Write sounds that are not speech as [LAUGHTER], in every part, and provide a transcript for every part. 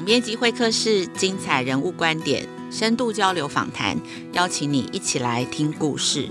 总编辑会客室，精彩人物观点，深度交流访谈，邀请你一起来听故事。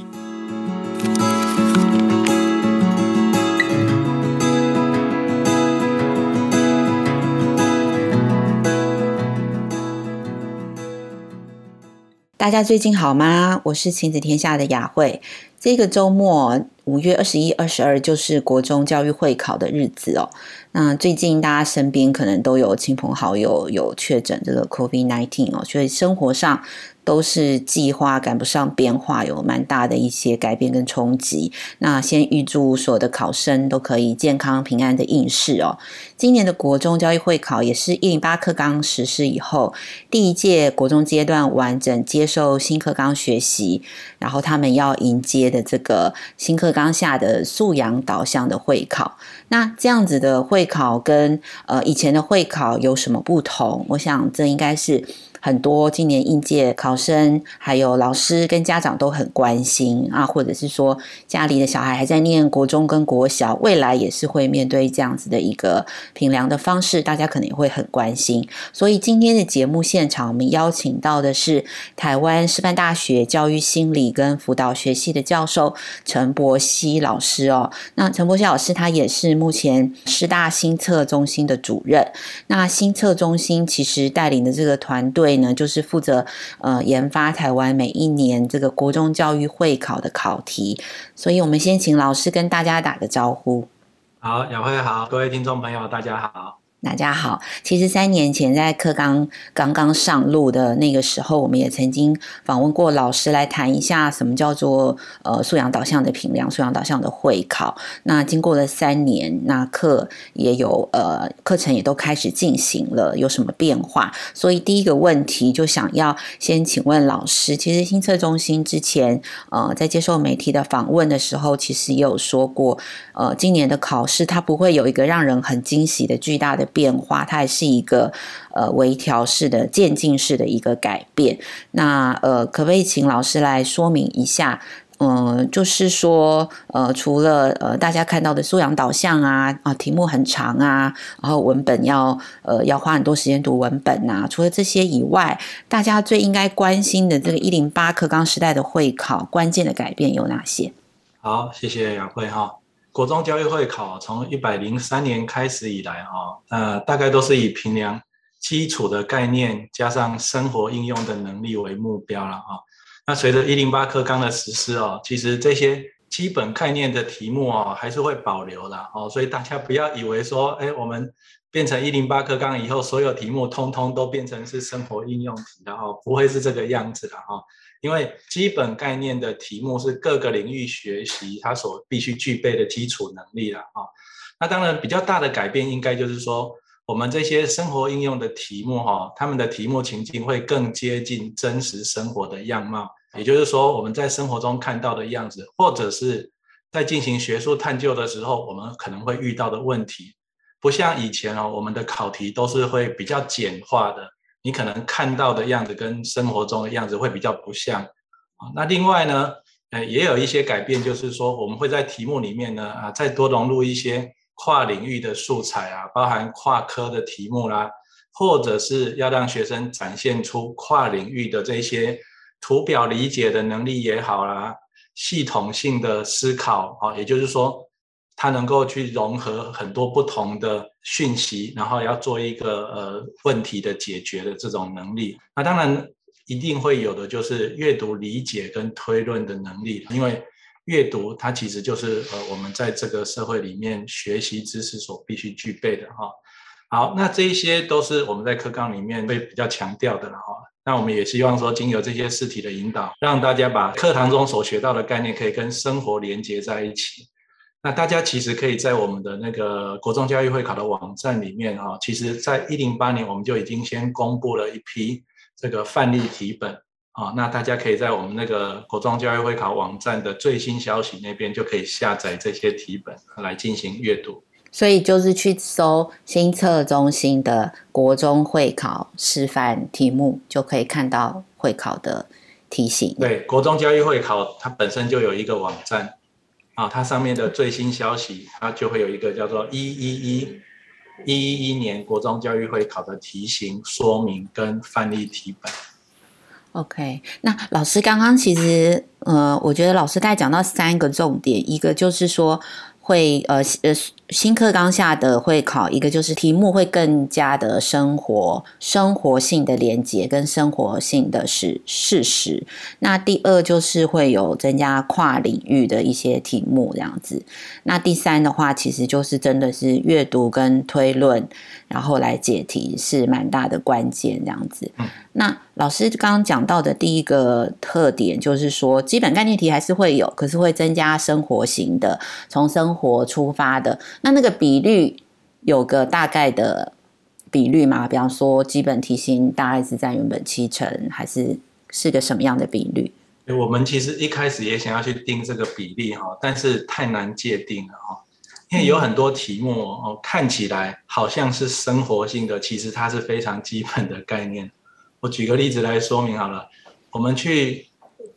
大家最近好吗？我是亲子天下的雅慧。这个周末，五月二十一、二十二，就是国中教育会考的日子哦。那最近大家身边可能都有亲朋好友有确诊这个 COVID-19 哦，所以生活上。都是计划赶不上变化，有蛮大的一些改变跟冲击。那先预祝所有的考生都可以健康平安的应试哦。今年的国中教育会考也是一零八课纲实施以后第一届国中阶段完整接受新课纲学习，然后他们要迎接的这个新课纲下的素养导向的会考。那这样子的会考跟呃以前的会考有什么不同？我想这应该是。很多今年应届考生，还有老师跟家长都很关心啊，或者是说家里的小孩还在念国中跟国小，未来也是会面对这样子的一个评量的方式，大家可能也会很关心。所以今天的节目现场，我们邀请到的是台湾师范大学教育心理跟辅导学系的教授陈柏希老师哦。那陈柏希老师他也是目前师大心测中心的主任。那心测中心其实带领的这个团队。呢，就是负责呃研发台湾每一年这个国中教育会考的考题，所以我们先请老师跟大家打个招呼。好，雅慧好，各位听众朋友，大家好。大家好，其实三年前在课刚刚刚上路的那个时候，我们也曾经访问过老师来谈一下什么叫做呃素养导向的评量、素养导向的会考。那经过了三年，那课也有呃课程也都开始进行了，有什么变化？所以第一个问题就想要先请问老师，其实新测中心之前呃在接受媒体的访问的时候，其实也有说过，呃今年的考试它不会有一个让人很惊喜的巨大的。变化，它还是一个呃微调式的渐进式的一个改变。那呃，可不可以请老师来说明一下？嗯、就是说呃，除了呃大家看到的素养导向啊啊，题目很长啊，然后文本要呃要花很多时间读文本啊，除了这些以外，大家最应该关心的这个一零八课纲时代的会考关键的改变有哪些？好，谢谢雅慧哈。国中教育会考从一百零三年开始以来，哈，呃，大概都是以评量基础的概念加上生活应用的能力为目标了，哈。那随着一零八课纲的实施哦，其实这些基本概念的题目哦，还是会保留的，哦，所以大家不要以为说，哎，我们变成一零八课纲以后，所有题目通通都变成是生活应用题的，哦，不会是这个样子的，哈。因为基本概念的题目是各个领域学习它所必须具备的基础能力了啊。那当然比较大的改变应该就是说，我们这些生活应用的题目哈，他们的题目情境会更接近真实生活的样貌。也就是说，我们在生活中看到的样子，或者是在进行学术探究的时候，我们可能会遇到的问题，不像以前哦，我们的考题都是会比较简化的。你可能看到的样子跟生活中的样子会比较不像啊。那另外呢，呃，也有一些改变，就是说我们会在题目里面呢啊，再多融入一些跨领域的素材啊，包含跨科的题目啦，或者是要让学生展现出跨领域的这些图表理解的能力也好啦，系统性的思考啊，也就是说。它能够去融合很多不同的讯息，然后要做一个呃问题的解决的这种能力。那当然一定会有的就是阅读理解跟推论的能力，因为阅读它其实就是呃我们在这个社会里面学习知识所必须具备的哈。好，那这一些都是我们在课纲里面会比较强调的了哈。那我们也希望说，经由这些试题的引导，让大家把课堂中所学到的概念可以跟生活连接在一起。那大家其实可以在我们的那个国中教育会考的网站里面啊，其实，在一零八年我们就已经先公布了一批这个范例题本啊，那大家可以在我们那个国中教育会考网站的最新消息那边就可以下载这些题本来进行阅读。所以就是去搜新测中心的国中会考示范题目，就可以看到会考的题型。对，国中教育会考它本身就有一个网站。啊，它上面的最新消息，它就会有一个叫做一一一一一一年国中教育会考的题型说明跟范例题本。OK，那老师刚刚其实，呃，我觉得老师大概讲到三个重点，一个就是说会，呃，呃。新课纲下的会考，一个就是题目会更加的生活、生活性的连接跟生活性的事事实。那第二就是会有增加跨领域的一些题目这样子。那第三的话，其实就是真的是阅读跟推论，然后来解题是蛮大的关键这样子。那老师刚刚讲到的第一个特点就是说，基本概念题还是会有，可是会增加生活型的，从生活出发的。那那个比率有个大概的比率吗？比方说，基本题型大概是占原本七成，还是是个什么样的比率？我们其实一开始也想要去定这个比例哈，但是太难界定了哈，因为有很多题目哦，看起来好像是生活性的，其实它是非常基本的概念。我举个例子来说明好了，我们去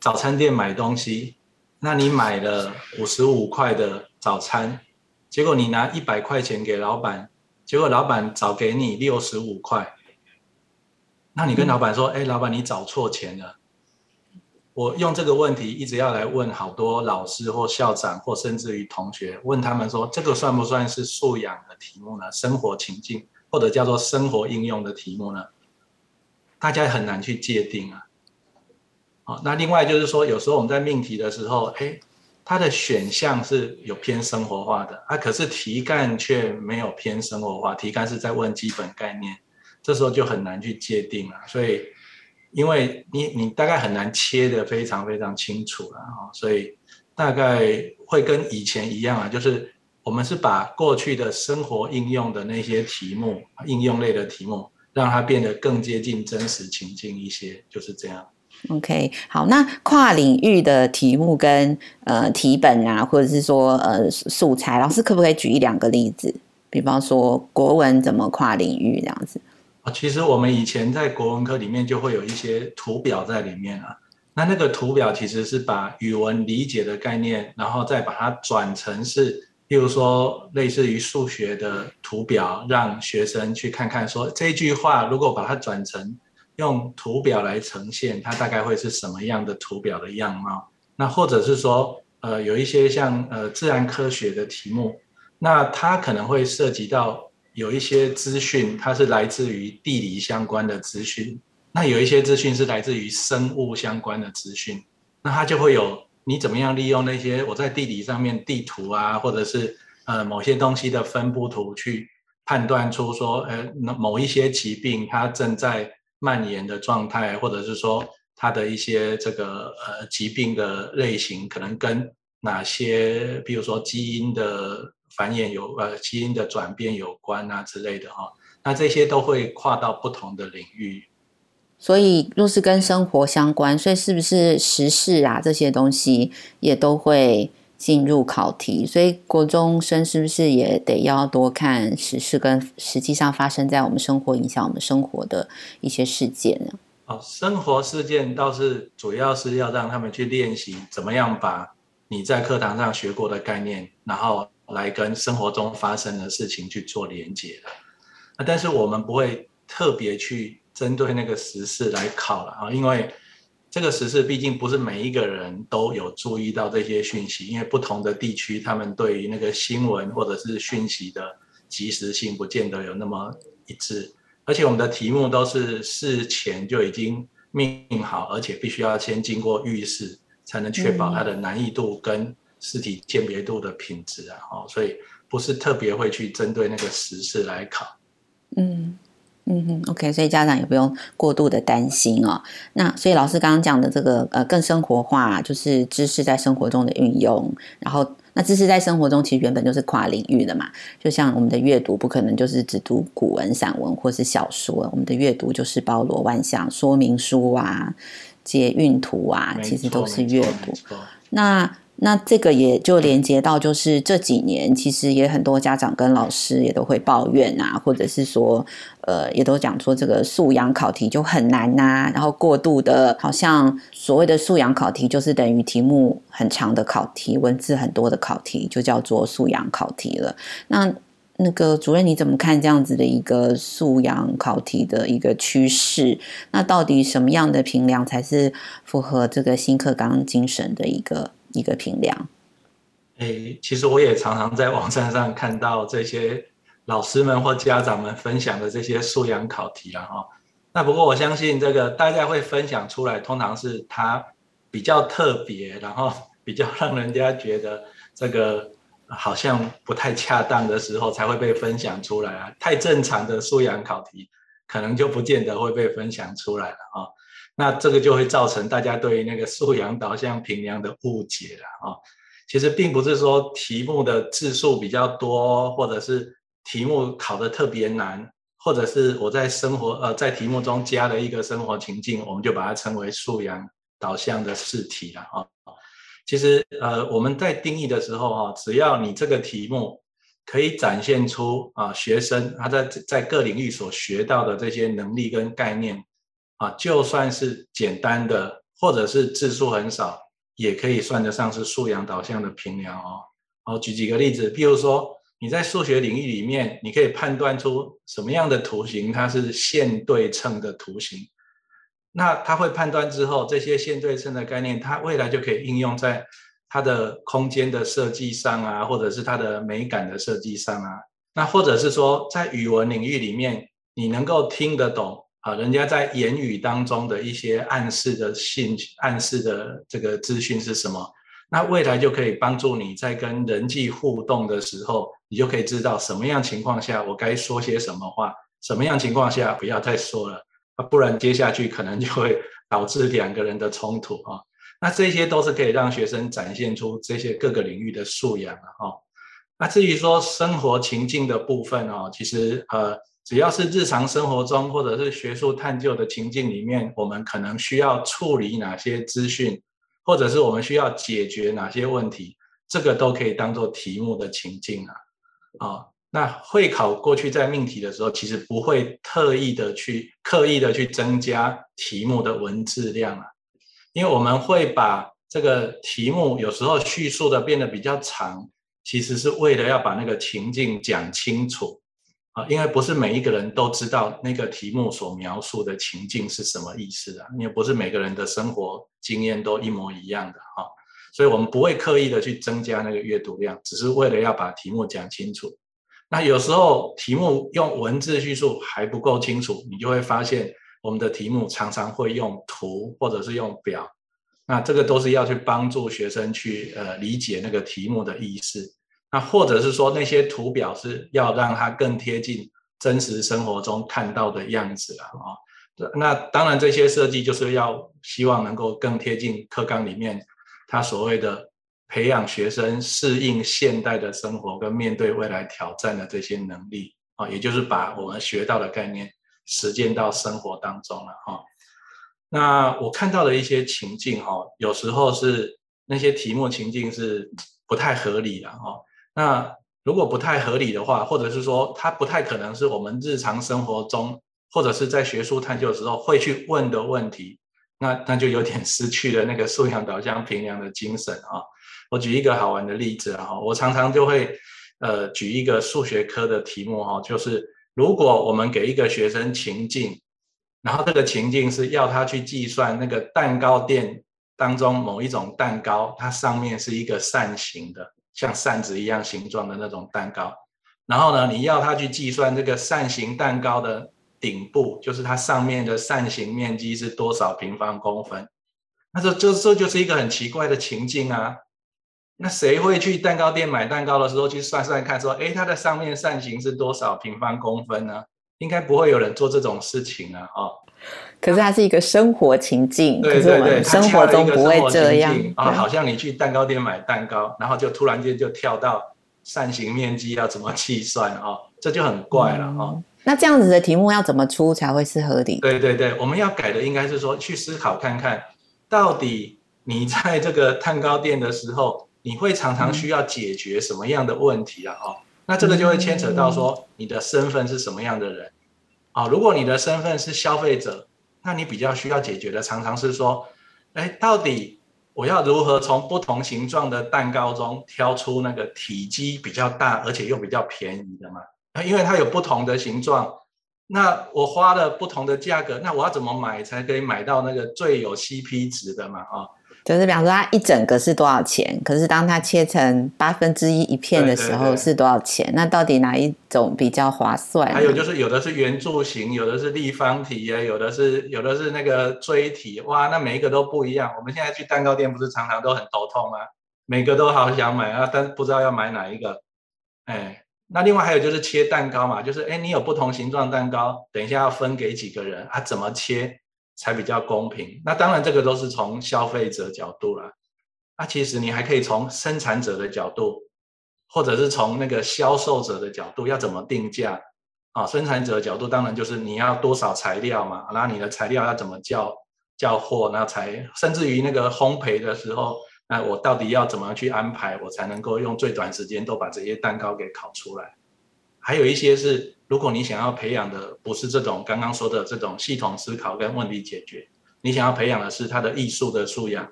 早餐店买东西，那你买了五十五块的早餐。结果你拿一百块钱给老板，结果老板找给你六十五块，那你跟老板说：“哎，老板，你找错钱了。”我用这个问题一直要来问好多老师或校长或甚至于同学，问他们说：“这个算不算是素养的题目呢？生活情境或者叫做生活应用的题目呢？”大家很难去界定啊。好，那另外就是说，有时候我们在命题的时候，哎。它的选项是有偏生活化的啊，可是题干却没有偏生活化，题干是在问基本概念，这时候就很难去界定了。所以，因为你你大概很难切得非常非常清楚了哈，所以大概会跟以前一样啊，就是我们是把过去的生活应用的那些题目，应用类的题目，让它变得更接近真实情境一些，就是这样。OK，好，那跨领域的题目跟呃题本啊，或者是说呃素材，老师可不可以举一两个例子？比方说国文怎么跨领域这样子？啊，其实我们以前在国文科里面就会有一些图表在里面啊。那那个图表其实是把语文理解的概念，然后再把它转成是，例如说类似于数学的图表，让学生去看看说这句话如果把它转成。用图表来呈现，它大概会是什么样的图表的样貌？那或者是说，呃，有一些像呃自然科学的题目，那它可能会涉及到有一些资讯，它是来自于地理相关的资讯，那有一些资讯是来自于生物相关的资讯，那它就会有你怎么样利用那些我在地理上面地图啊，或者是呃某些东西的分布图去判断出说，呃，某一些疾病它正在。蔓延的状态，或者是说它的一些这个呃疾病的类型，可能跟哪些，比如说基因的繁衍有呃基因的转变有关啊之类的哈、哦，那这些都会跨到不同的领域。所以若是跟生活相关，所以是不是时事啊这些东西也都会进入考题？所以国中生是不是也得要多看时事跟实际上发生在我们生活、影响我们生活的一些事件呢？哦，生活事件倒是主要是要让他们去练习怎么样把你在课堂上学过的概念，然后来跟生活中发生的事情去做连接的。但是我们不会特别去针对那个时事来考了啊，因为。这个时事毕竟不是每一个人都有注意到这些讯息，因为不同的地区，他们对于那个新闻或者是讯息的及时性不见得有那么一致。而且我们的题目都是事前就已经命好，而且必须要先经过预试，才能确保它的难易度跟试题鉴别度的品质啊。哦，所以不是特别会去针对那个时事来考。嗯。嗯哼，OK，所以家长也不用过度的担心哦。那所以老师刚刚讲的这个呃，更生活化，就是知识在生活中的运用。然后，那知识在生活中其实原本就是跨领域的嘛。就像我们的阅读，不可能就是只读古文、散文或是小说，我们的阅读就是包罗万象，说明书啊、捷运图啊，其实都是阅读。那那这个也就连接到，就是这几年其实也很多家长跟老师也都会抱怨啊，或者是说，呃，也都讲说这个素养考题就很难呐、啊，然后过度的，好像所谓的素养考题就是等于题目很长的考题，文字很多的考题就叫做素养考题了。那那个主任你怎么看这样子的一个素养考题的一个趋势？那到底什么样的评量才是符合这个新课纲精神的一个一个评量？诶，其实我也常常在网站上看到这些老师们或家长们分享的这些素养考题啊，哈。那不过我相信这个大家会分享出来，通常是他比较特别，然后 [LAUGHS] 比较让人家觉得这个好像不太恰当的时候才会被分享出来啊。太正常的素养考题，可能就不见得会被分享出来了啊。那这个就会造成大家对于那个素养导向评量的误解了啊。其实并不是说题目的字数比较多，或者是题目考得特别难，或者是我在生活呃在题目中加了一个生活情境，我们就把它称为素养导向的试题了啊。其实呃我们在定义的时候哈，只要你这个题目可以展现出啊学生他在在各领域所学到的这些能力跟概念啊，就算是简单的，或者是字数很少。也可以算得上是素养导向的评量哦。好，举几个例子，譬如说你在数学领域里面，你可以判断出什么样的图形它是线对称的图形。那他会判断之后，这些线对称的概念，它未来就可以应用在它的空间的设计上啊，或者是它的美感的设计上啊。那或者是说，在语文领域里面，你能够听得懂。啊，人家在言语当中的一些暗示的信、暗示的这个资讯是什么？那未来就可以帮助你在跟人际互动的时候，你就可以知道什么样情况下我该说些什么话，什么样情况下不要再说了，啊，不然接下去可能就会导致两个人的冲突啊。那这些都是可以让学生展现出这些各个领域的素养的哈。那至于说生活情境的部分哦，其实呃。只要是日常生活中或者是学术探究的情境里面，我们可能需要处理哪些资讯，或者是我们需要解决哪些问题，这个都可以当做题目的情境啊。啊，那会考过去在命题的时候，其实不会特意的去刻意的去增加题目的文字量啊，因为我们会把这个题目有时候叙述的变得比较长，其实是为了要把那个情境讲清楚。啊，因为不是每一个人都知道那个题目所描述的情境是什么意思啊，因为不是每个人的生活经验都一模一样的哈，所以我们不会刻意的去增加那个阅读量，只是为了要把题目讲清楚。那有时候题目用文字叙述还不够清楚，你就会发现我们的题目常常会用图或者是用表，那这个都是要去帮助学生去呃理解那个题目的意思。那或者是说那些图表是要让它更贴近真实生活中看到的样子了啊。那当然这些设计就是要希望能够更贴近课纲里面他所谓的培养学生适应现代的生活跟面对未来挑战的这些能力啊，也就是把我们学到的概念实践到生活当中了哈。那我看到的一些情境哈，有时候是那些题目情境是不太合理的哈。那如果不太合理的话，或者是说它不太可能是我们日常生活中或者是在学术探究的时候会去问的问题，那那就有点失去了那个素养导向评量的精神啊。我举一个好玩的例子啊，我常常就会呃举一个数学科的题目哈，就是如果我们给一个学生情境，然后这个情境是要他去计算那个蛋糕店当中某一种蛋糕，它上面是一个扇形的。像扇子一样形状的那种蛋糕，然后呢，你要他去计算这个扇形蛋糕的顶部，就是它上面的扇形面积是多少平方公分？那这这这就是一个很奇怪的情境啊！那谁会去蛋糕店买蛋糕的时候去算算看，说，诶，它的上面扇形是多少平方公分呢？应该不会有人做这种事情啊！哦。可是它是一个生活情境，对对对，生活中不会这样啊，好像你去蛋糕店买蛋糕，然后就突然间就跳到扇形面积要怎么计算啊，这就很怪了啊、嗯。那这样子的题目要怎么出才会是合理？对对对，我们要改的应该是说去思考看看，到底你在这个蛋糕店的时候，你会常常需要解决什么样的问题啊？哦，那这个就会牵扯到说你的身份是什么样的人啊？如果你的身份是消费者。那你比较需要解决的，常常是说，哎，到底我要如何从不同形状的蛋糕中挑出那个体积比较大，而且又比较便宜的嘛？因为它有不同的形状，那我花了不同的价格，那我要怎么买才可以买到那个最有 CP 值的嘛？啊？就是比方说，它一整个是多少钱？可是当它切成八分之一一片的时候是多少钱？对对对，那到底哪一种比较划算？还有就是有的是圆柱形，有的是立方体啊，有的是有的是那个锥体，哇，那每一个都不一样。我们现在去蛋糕店不是常常都很头痛吗？每个都好想买啊，但不知道要买哪一个。哎，那另外还有就是切蛋糕嘛，就是哎，你有不同形状蛋糕，等一下要分给几个人啊？怎么切？才比较公平。那当然，这个都是从消费者角度啦。那其实你还可以从生产者的角度，或者是从那个销售者的角度，要怎么定价啊？生产者的角度当然就是你要多少材料嘛，然后你的材料要怎么叫叫货，那才甚至于那个烘焙的时候，那我到底要怎么去安排，我才能够用最短时间都把这些蛋糕给烤出来？还有一些是。如果你想要培养的不是这种刚刚说的这种系统思考跟问题解决，你想要培养的是他的艺术的素养，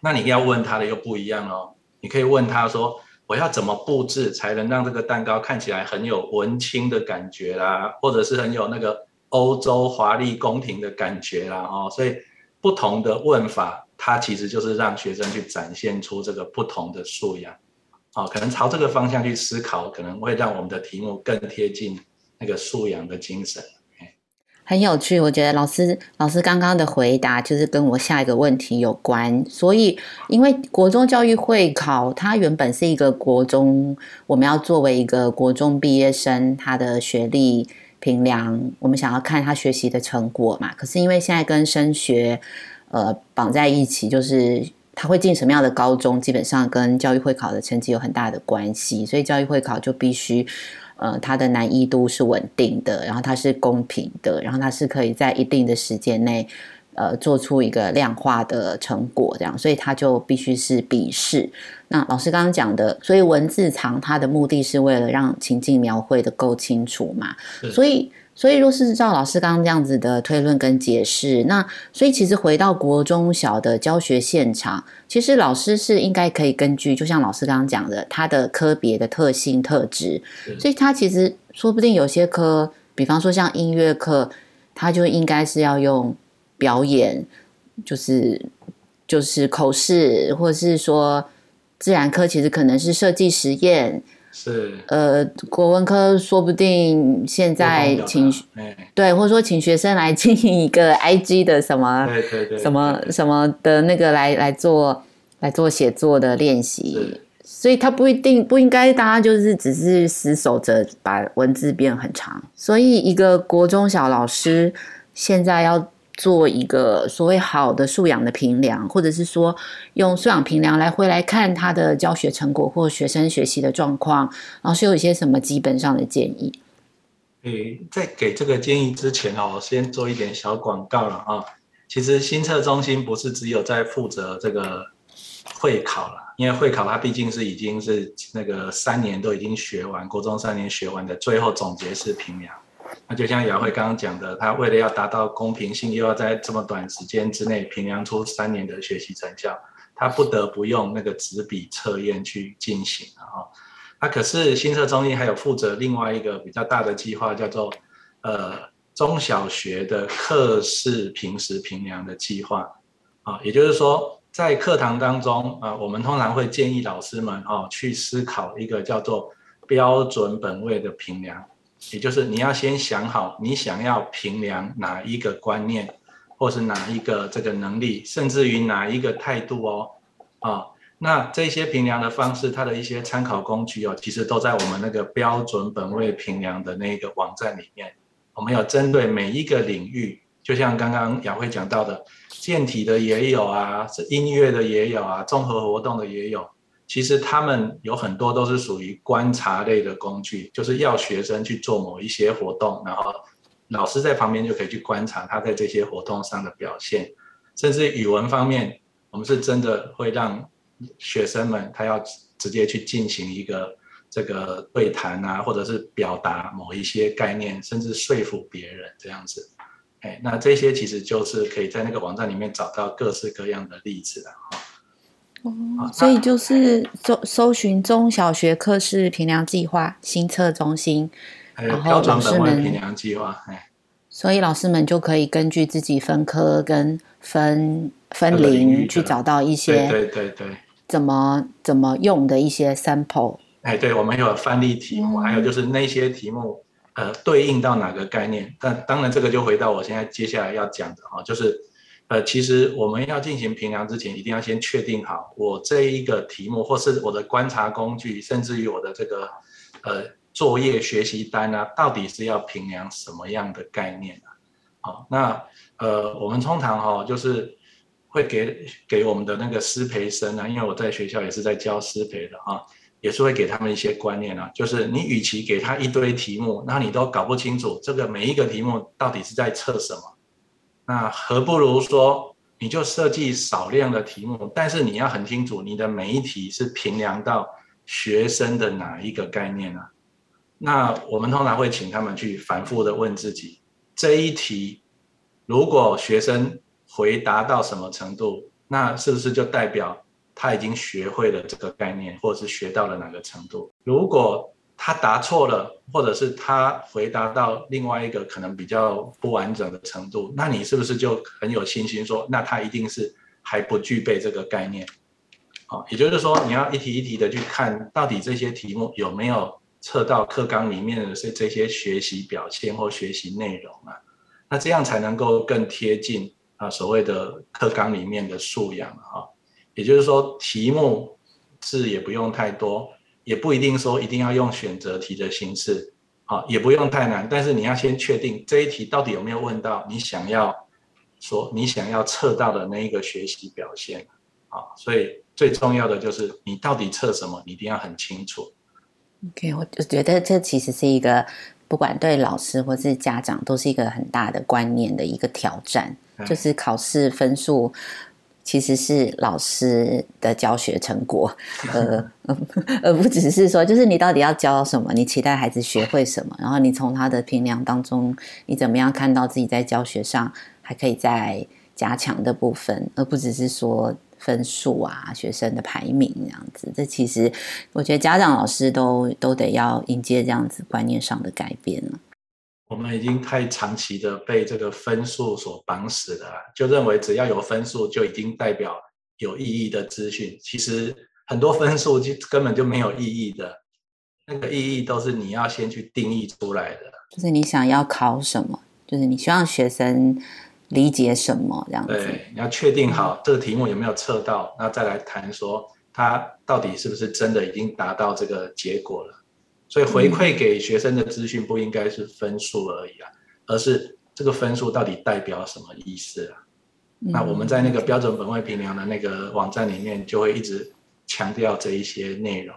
那你要问他的又不一样哦。你可以问他说：“我要怎么布置才能让这个蛋糕看起来很有文青的感觉啦，或者是很有那个欧洲华丽宫廷的感觉啦？”哦，所以不同的问法，它其实就是让学生去展现出这个不同的素养。哦，可能朝这个方向去思考，可能会让我们的题目更贴近那个素养的精神。很有趣，我觉得老师老师刚刚的回答就是跟我下一个问题有关。所以，因为国中教育会考，它原本是一个国中，我们要作为一个国中毕业生，他的学历评量，我们想要看他学习的成果嘛。可是因为现在跟升学呃绑在一起，就是。他会进什么样的高中，基本上跟教育会考的成绩有很大的关系，所以教育会考就必须，呃，它的难易度是稳定的，然后它是公平的，然后它是可以在一定的时间内，呃，做出一个量化的成果，这样，所以它就必须是笔试。那老师刚刚讲的，所以文字藏它的目的是为了让情境描绘的够清楚嘛，所以。所以，若是照老师刚刚这样子的推论跟解释，那所以其实回到国中小的教学现场，其实老师是应该可以根据，就像老师刚刚讲的，他的科别的特性特质，所以他其实说不定有些科，比方说像音乐课，他就应该是要用表演，就是就是口试，或者是说自然科其实可能是设计实验。是，呃，国文科说不定现在请，对，或者说请学生来经营一个 IG 的什么，什么什么的那个来来做来做写作的练习，所以他不一定不应该大家就是只是死守着把文字变很长，所以一个国中小老师现在要。做一个所谓好的素养的评量，或者是说用素养评量来回来看他的教学成果或学生学习的状况，老师有一些什么基本上的建议？诶，在给这个建议之前哦，我先做一点小广告了啊。其实新测中心不是只有在负责这个会考了，因为会考它毕竟是已经是那个三年都已经学完，国中三年学完的最后总结式评量。就像雅慧刚刚讲的，他为了要达到公平性，又要在这么短时间之内评量出三年的学习成效，他不得不用那个纸笔测验去进行啊。那可是新社中心还有负责另外一个比较大的计划，叫做呃中小学的课室平时评量的计划啊。也就是说，在课堂当中啊，我们通常会建议老师们哦去思考一个叫做标准本位的评量。也就是你要先想好，你想要评量哪一个观念，或是哪一个这个能力，甚至于哪一个态度哦，啊，那这些评量的方式，它的一些参考工具哦，其实都在我们那个标准本位评量的那个网站里面。我们有针对每一个领域，就像刚刚雅慧讲到的，健体的也有啊，是音乐的也有啊，综合活动的也有。其实他们有很多都是属于观察类的工具，就是要学生去做某一些活动，然后老师在旁边就可以去观察他在这些活动上的表现。甚至语文方面，我们是真的会让学生们他要直接去进行一个这个对谈啊，或者是表达某一些概念，甚至说服别人这样子。哎，那这些其实就是可以在那个网站里面找到各式各样的例子的哈。哦，所以就是搜搜寻中小学课室评量计划新测中心，然后老师们评量计划，所以老师们就可以根据自己分科跟分分龄去找到一些对对对怎么怎么用的一些 sample。哎，对，我们有范例题目，还有就是那些题目呃对应到哪个概念？但当然这个就回到我现在接下来要讲的啊，就是。呃，其实我们要进行评量之前，一定要先确定好我这一个题目，或是我的观察工具，甚至于我的这个呃作业学习单啊，到底是要评量什么样的概念啊？好，那呃，我们通常哈、哦，就是会给给我们的那个师培生啊，因为我在学校也是在教师培的啊，也是会给他们一些观念啊，就是你与其给他一堆题目，那你都搞不清楚这个每一个题目到底是在测什么。那何不如说，你就设计少量的题目，但是你要很清楚，你的每一题是评量到学生的哪一个概念呢？那我们通常会请他们去反复的问自己，这一题如果学生回答到什么程度，那是不是就代表他已经学会了这个概念，或者是学到了哪个程度？如果他答错了，或者是他回答到另外一个可能比较不完整的程度，那你是不是就很有信心说，那他一定是还不具备这个概念？好，也就是说，你要一题一题的去看到底这些题目有没有测到课纲里面的这这些学习表现或学习内容啊？那这样才能够更贴近啊所谓的课纲里面的素养啊。也就是说，题目字也不用太多。也不一定说一定要用选择题的形式，啊，也不用太难，但是你要先确定这一题到底有没有问到你想要说你想要测到的那一个学习表现，啊，所以最重要的就是你到底测什么，你一定要很清楚。OK，我就觉得这其实是一个不管对老师或是家长都是一个很大的观念的一个挑战，就是考试分数。其实是老师的教学成果，呃，而不只是说，就是你到底要教什么，你期待孩子学会什么，然后你从他的评量当中，你怎么样看到自己在教学上还可以再加强的部分，而不只是说分数啊、学生的排名这样子。这其实我觉得家长、老师都都得要迎接这样子观念上的改变了。我们已经太长期的被这个分数所绑死了，就认为只要有分数就已经代表有意义的资讯。其实很多分数就根本就没有意义的，那个意义都是你要先去定义出来的。就是你想要考什么，就是你希望学生理解什么这样子。对，你要确定好这个题目有没有测到，那再来谈说他到底是不是真的已经达到这个结果了。所以回馈给学生的资讯不应该是分数而已啊，而是这个分数到底代表什么意思啊？那我们在那个标准本位评量的那个网站里面就会一直强调这一些内容。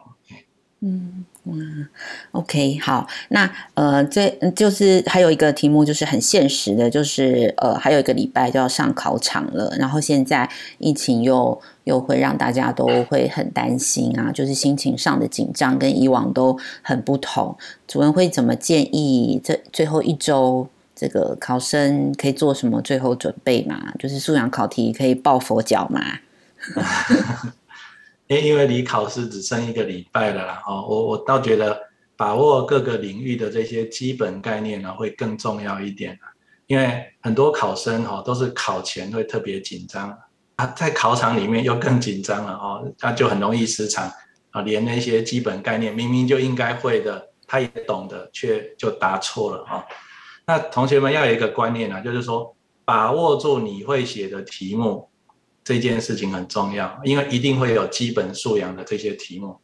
嗯嗯，OK，好，那呃，这就是还有一个题目，就是很现实的，就是呃，还有一个礼拜就要上考场了，然后现在疫情又又会让大家都会很担心啊，就是心情上的紧张跟以往都很不同。主任会怎么建议这最后一周这个考生可以做什么最后准备吗？就是素养考题可以抱佛脚吗？因 [LAUGHS] 因为离考试只剩一个礼拜了啦，哦，我我倒觉得把握各个领域的这些基本概念呢，会更重要一点。因为很多考生哈都是考前会特别紧张啊，在考场里面又更紧张了哦，那就很容易失常啊，连那些基本概念明明就应该会的，他也懂得，却就答错了啊。那同学们要有一个观念啊，就是说把握住你会写的题目。这件事情很重要，因为一定会有基本素养的这些题目，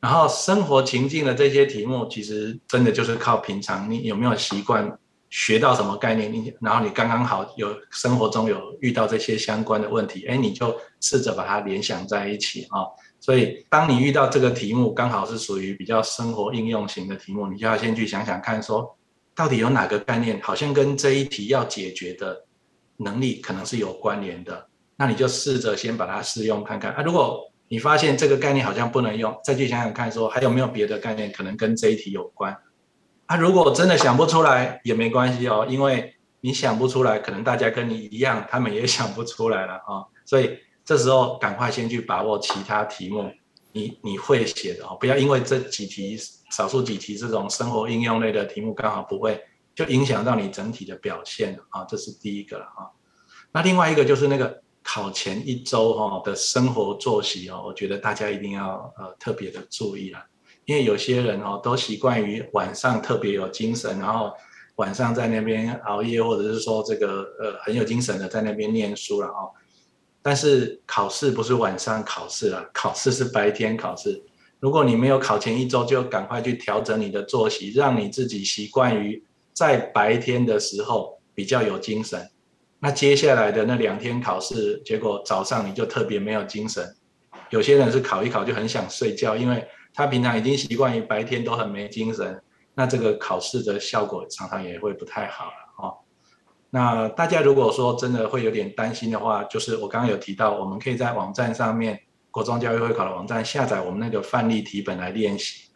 然后生活情境的这些题目，其实真的就是靠平常你有没有习惯学到什么概念，你然后你刚刚好有生活中有遇到这些相关的问题，哎，你就试着把它联想在一起啊。所以当你遇到这个题目刚好是属于比较生活应用型的题目，你就要先去想想看，说到底有哪个概念好像跟这一题要解决的能力可能是有关联的。那你就试着先把它试用看看啊。如果你发现这个概念好像不能用，再去想想看，说还有没有别的概念可能跟这一题有关啊？如果真的想不出来也没关系哦，因为你想不出来，可能大家跟你一样，他们也想不出来了啊。[LAUGHS] 所以这时候赶快先去把握其他题目，你你会写的哦，不要因为这几题少数几题这种生活应用类的题目刚好不会，就影响到你整体的表现啊，这是第一个了啊。那另外一个就是那个考前一周哈的生活作息哦，我觉得大家一定要呃特别的注意了，因为有些人哦都习惯于晚上特别有精神，然后晚上在那边熬夜，或者是说这个呃很有精神的在那边念书了哦。但是考试不是晚上考试了，考试是白天考试。如果你没有考前一周，就赶快去调整你的作息，让你自己习惯于在白天的时候比较有精神。那接下来的那两天考试，结果早上你就特别没有精神。有些人是考一考就很想睡觉，因为他平常已经习惯于白天都很没精神，那这个考试的效果常常也会不太好了哦。那大家如果说真的会有点担心的话，就是我刚刚有提到，我们可以在网站上面，国中教育会考的网站下载我们那个范例题本来练习。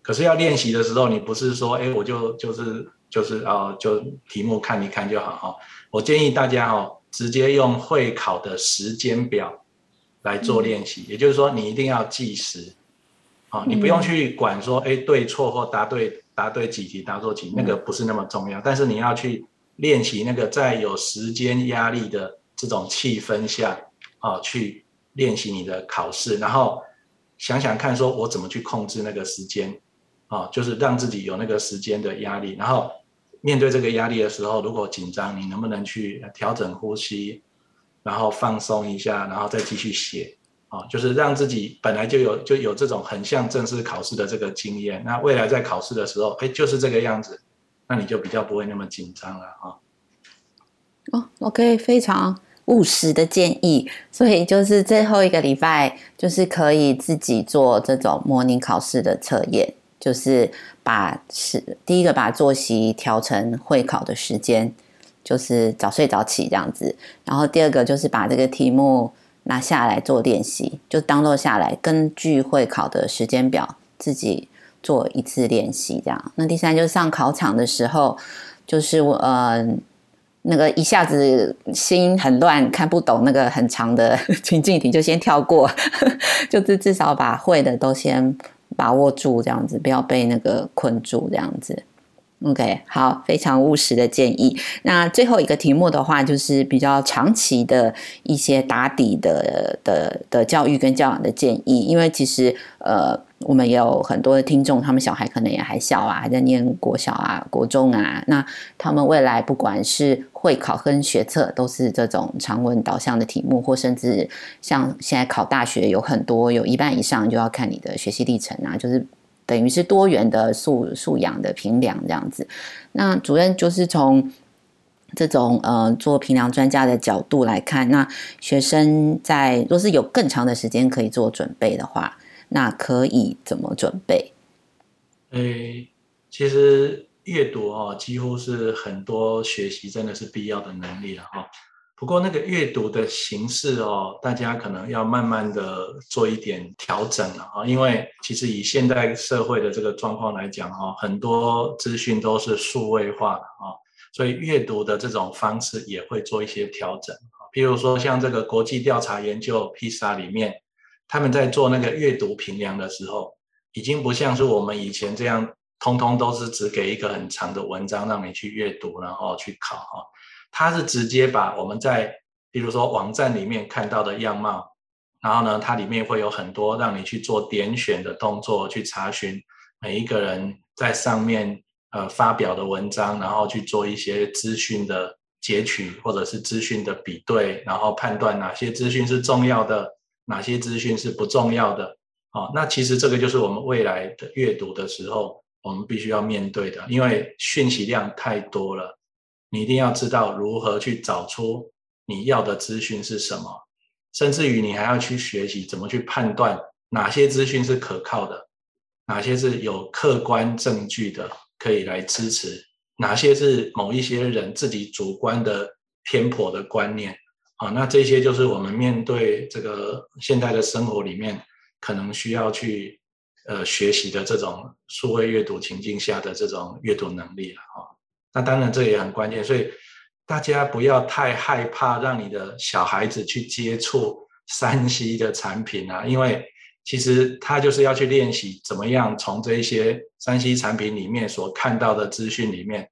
可是要练习的时候，你不是说，哎，我就就是就是哦，就题目看一看就好哈。我建议大家哦，直接用会考的时间表来做练习，也就是说，你一定要计时，啊，你不用去管说，哎，对错或答对答对几题答错几，那个不是那么重要，但是你要去。练习那个在有时间压力的这种气氛下，啊，去练习你的考试，然后想想看，说我怎么去控制那个时间，啊，就是让自己有那个时间的压力，然后面对这个压力的时候，如果紧张，你能不能去调整呼吸，然后放松一下，然后再继续写，啊，就是让自己本来就有就有这种很像正式考试的这个经验，那未来在考试的时候，哎，就是这个样子。那你就比较不会那么紧张了啊。哦，OK，非常务实的建议。所以就是最后一个礼拜，就是可以自己做这种模拟考试的测验，就是把是第一个把作息调成会考的时间，就是早睡早起这样子。然后第二个就是把这个题目拿下来做练习，就当做下来，根据会考的时间表自己。做一次练习，这样。那第三就是上考场的时候，就是我呃那个一下子心很乱，看不懂那个很长的 [LAUGHS] 情境题，就先跳过，[LAUGHS] 就是至少把会的都先把握住，这样子不要被那个困住，这样子。OK，好，非常务实的建议。那最后一个题目的话，就是比较长期的一些打底的的的教育跟教养的建议，因为其实呃。我们也有很多的听众，他们小孩可能也还小啊，还在念国小啊、国中啊。那他们未来不管是会考跟学测，都是这种常文导向的题目，或甚至像现在考大学，有很多有一半以上就要看你的学习历程啊，就是等于是多元的素素养的评量这样子。那主任就是从这种呃做评量专家的角度来看，那学生在若是有更长的时间可以做准备的话。那可以怎么准备？诶，其实阅读哦，几乎是很多学习真的是必要的能力了哈。不过那个阅读的形式哦，大家可能要慢慢的做一点调整了啊。因为其实以现代社会的这个状况来讲哈，很多资讯都是数位化的啊，所以阅读的这种方式也会做一些调整啊。譬如说像这个国际调查研究 PISA 里面。他们在做那个阅读评量的时候，已经不像是我们以前这样，通通都是只给一个很长的文章让你去阅读，然后去考哈。他是直接把我们在，比如说网站里面看到的样貌，然后呢，它里面会有很多让你去做点选的动作，去查询每一个人在上面呃发表的文章，然后去做一些资讯的截取或者是资讯的比对，然后判断哪些资讯是重要的。哪些资讯是不重要的？哦，那其实这个就是我们未来的阅读的时候，我们必须要面对的，因为讯息量太多了，你一定要知道如何去找出你要的资讯是什么，甚至于你还要去学习怎么去判断哪些资讯是可靠的，哪些是有客观证据的可以来支持，哪些是某一些人自己主观的偏颇的观念。啊，那这些就是我们面对这个现代的生活里面可能需要去呃学习的这种数位阅读情境下的这种阅读能力了啊。那当然这也很关键，所以大家不要太害怕让你的小孩子去接触 3C 的产品啊，因为其实他就是要去练习怎么样从这些 3C 产品里面所看到的资讯里面，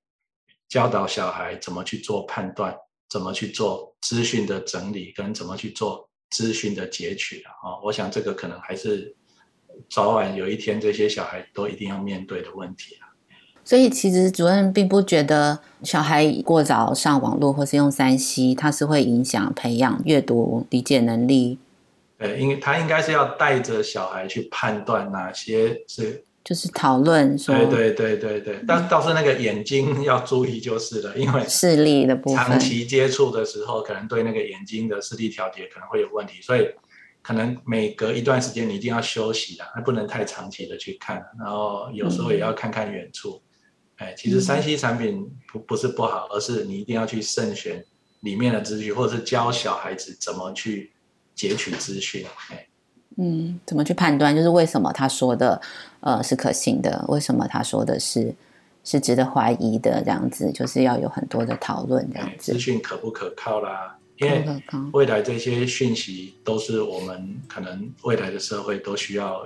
教导小孩怎么去做判断，怎么去做资讯的整理，跟怎么去做资讯的截取啊。我想这个可能还是早晚有一天这些小孩都一定要面对的问题啊。所以其实主任并不觉得小孩过早上网络或是用三 C，它是会影响培养阅读理解能力。对，因为他应该是要带着小孩去判断哪些是，就是讨论说。对对对对对，但倒是那个眼睛要注意就是了，因为视力的部分，长期接触的时候，可能对那个眼睛的视力调节可能会有问题，所以可能每隔一段时间你一定要休息的，还不能太长期的去看，然后有时候也要看看远处。嗯哎，其实三 C 产品不不是不好，而是你一定要去慎选里面的资讯，或者是教小孩子怎么去截取资讯。哎，嗯，怎么去判断？就是为什么他说的呃是可信的？为什么他说的是是值得怀疑的？这样子就是要有很多的讨论，这样子。资讯可不可靠啦？因为未来这些讯息都是我们可能未来的社会都需要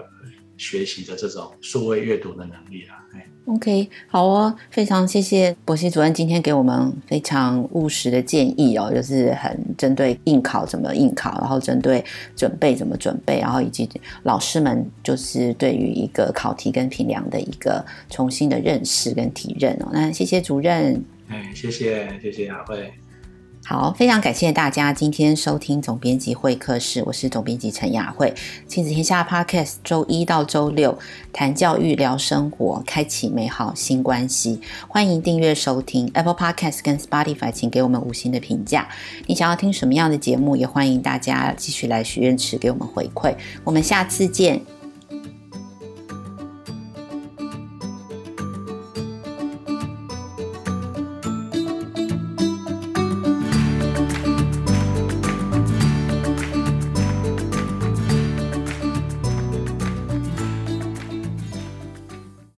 学习的这种数位阅读的能力啦。哎。OK，好哦，非常谢谢博熙主任今天给我们非常务实的建议哦，就是很针对应考怎么应考，然后针对准备怎么准备，然后以及老师们就是对于一个考题跟评量的一个重新的认识跟体认哦。那谢谢主任，哎，谢谢谢谢雅慧。好，非常感谢大家今天收听总编辑会客室，我是总编辑陈雅慧。亲子天下 Podcast 周一到周六谈教育、聊生活，开启美好新关系。欢迎订阅收听 Apple Podcast 跟 Spotify，请给我们五星的评价。你想要听什么样的节目，也欢迎大家继续来许愿池给我们回馈。我们下次见。